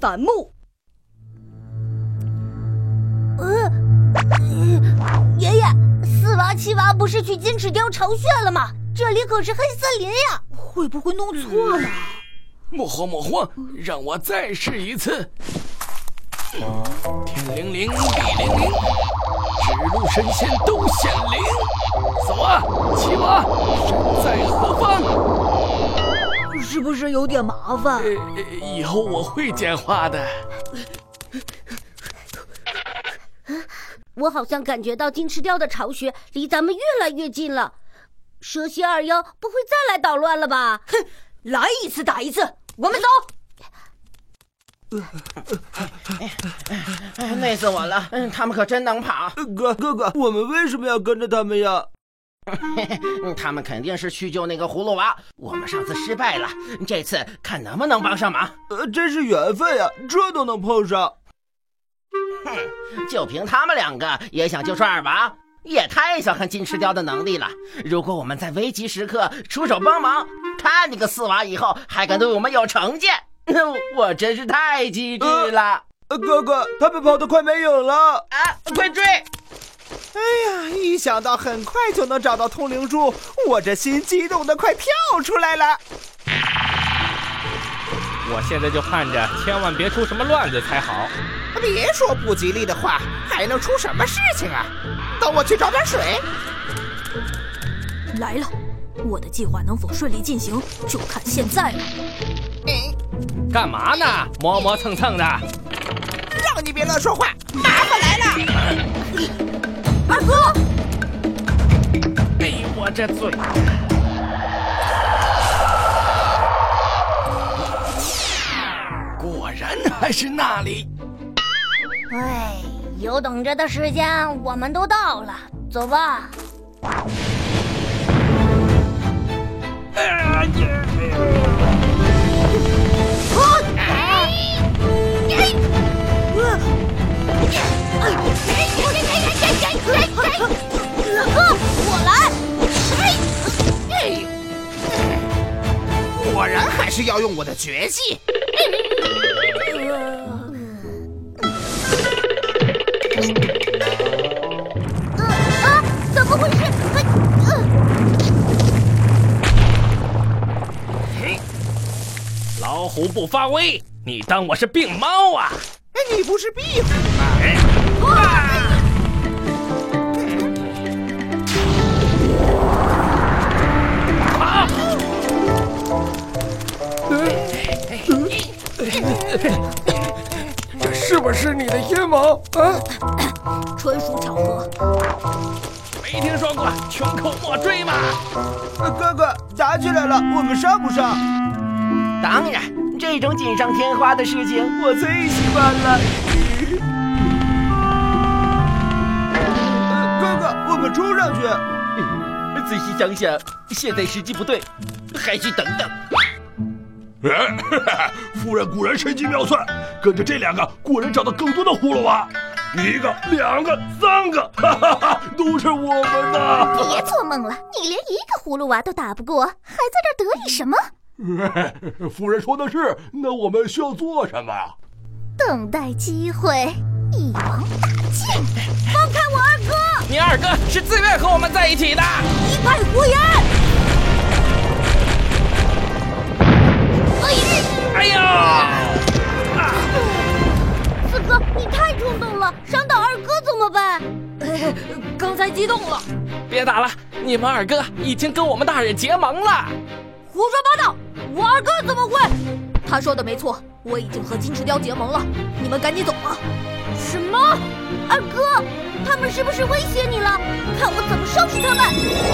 反目。呃，爷爷，四娃七娃不是去金翅雕巢穴了吗？这里可是黑森林呀，会不会弄错了？莫慌莫慌，让我再试一次。天灵灵，地灵灵，指路神仙都显灵。四娃，七娃，身在何方？是不是有点麻烦？呃，以后我会讲话的。我好像感觉到金翅雕的巢穴离咱们越来越近了，蛇蝎二妖不会再来捣乱了吧？哼，来一次打一次，我们走。累死我了，他们可真能跑。哥哥哥，我们为什么要跟着他们呀？他们肯定是去救那个葫芦娃。我们上次失败了，这次看能不能帮上忙。呃，真是缘分呀，这都能碰上。哼，就凭他们两个也想救出二娃，也太小看金翅雕的能力了。如果我们在危急时刻出手帮忙，看你个四娃以后还敢对我们有成见，我真是太机智了。哥哥，他们跑得快没影了啊！快追！哎呀，一想到很快就能找到通灵珠，我这心激动的快跳出来了。我现在就盼着千万别出什么乱子才好。别说不吉利的话，还能出什么事情啊？等我去找点水。来了，我的计划能否顺利进行，就看现在了。干嘛呢？磨磨蹭蹭的。让你别乱说话，麻烦来了。二哥，哎，我这嘴！果然还是那里。哎，有等着的时间，我们都到了，走吧。哥，哥我来！果然还是要用我的绝技。啊！怎么回事？老虎不发威，你当我是病猫啊？你不是壁虎吗？这是不是你的阴谋啊？纯属巧合。没听说过穷寇莫追吗？哥哥，打起来了，我们上不上？当然，这种锦上添花的事情我最喜欢了。哥哥，我们冲上去。仔细想想，现在时机不对，还需等等。哎，夫人果然神机妙算，跟着这两个果然找到更多的葫芦娃，一个、两个、三个，哈哈哈，都是我们的！别做梦了，你连一个葫芦娃都打不过，还在这得意什么？夫人说的是，那我们需要做什么？等待机会，一网打尽。放开我二哥！你二哥是自愿和我们在一起的，一派胡言！哎呀！四哥，你太冲动了，伤到二哥怎么办？刚才激动了。别打了，你们二哥已经跟我们大人结盟了。胡说八道！我二哥怎么会？他说的没错，我已经和金翅雕结盟了。你们赶紧走吧。什么？二哥，他们是不是威胁你了？看我怎么收拾他们！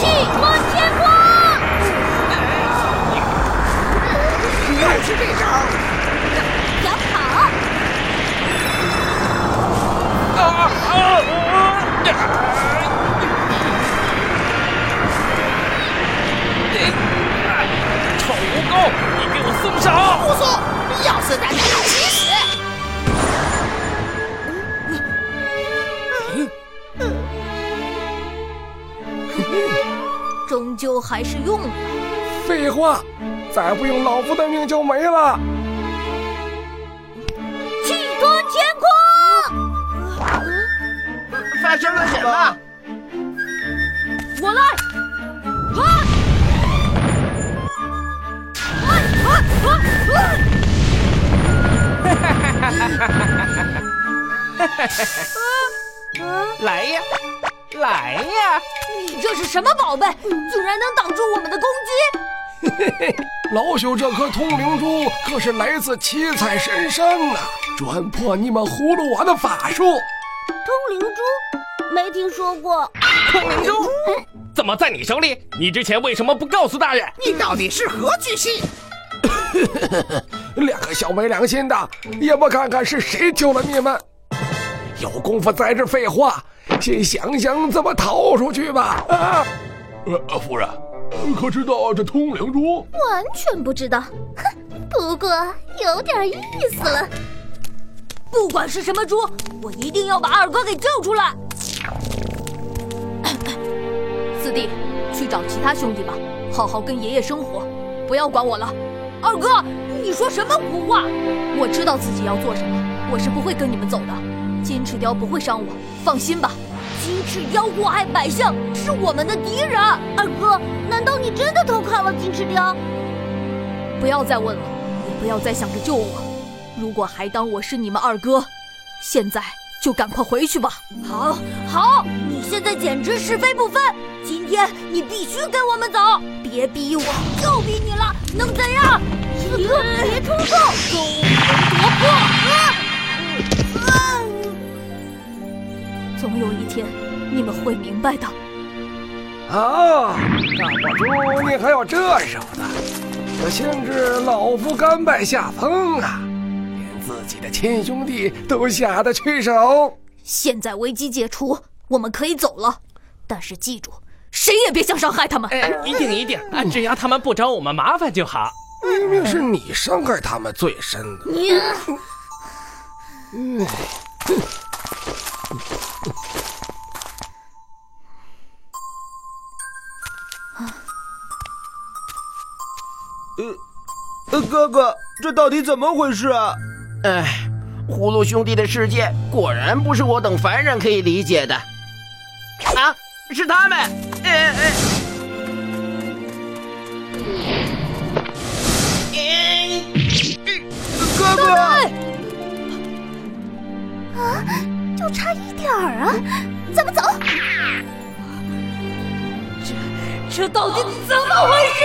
气吞天光！这招！想跑？啊啊啊！臭蜈蚣，你给我松手！不松！要死大家一起死！终究还是用了。废话，再不用老夫的命就没了。气吞乾坤！发生了什么？我来！啊！啊啊啊！啊来呀，来呀！你这是什么宝贝，竟然能挡住我们的攻击？嘿嘿嘿，老朽这颗通灵珠可是来自七彩神山呐，专破你们葫芦娃的法术。通灵珠？没听说过。通灵珠？怎么在你手里？你之前为什么不告诉大人？你到底是何居心？两个小没良心的，也不看看是谁救了你们。有功夫在这废话，先想想怎么逃出去吧。啊，呃，夫人，可知道这通灵珠？完全不知道。哼，不过有点意思了。不管是什么猪，我一定要把二哥给救出来。四弟，去找其他兄弟吧，好好跟爷爷生活，不要管我了。二哥，你说什么胡话？我知道自己要做什么，我是不会跟你们走的。金翅雕不会伤我，放心吧。金翅雕祸害百姓，是我们的敌人。二哥，难道你真的偷看了金翅雕？不要再问了，也不要再想着救我。如果还当我是你们二哥，现在就赶快回去吧。好，好，你现在简直是非不分。今天你必须跟我们走，别逼我，就逼你了，能怎样？四哥，别冲动，跟我们夺魄！总有一天，你们会明白的。啊，大宝珠，你还有这手呢？这先知老夫甘拜下风啊！连自己的亲兄弟都下得去手。现在危机解除，我们可以走了。但是记住，谁也别想伤害他们。哎，一定一定，啊，只要他们不找我们麻烦就好。明明是你伤害他们最深的。你，嗯。呃，哥哥，这到底怎么回事啊？哎，葫芦兄弟的世界果然不是我等凡人可以理解的。啊，是他们！哎哎，哥哥！啊，就差一点儿啊！咱们走。这这到底怎么回事？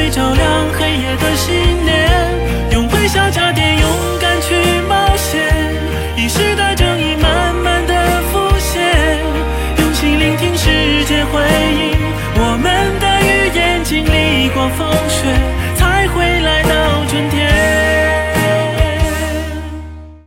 会照亮黑夜的星。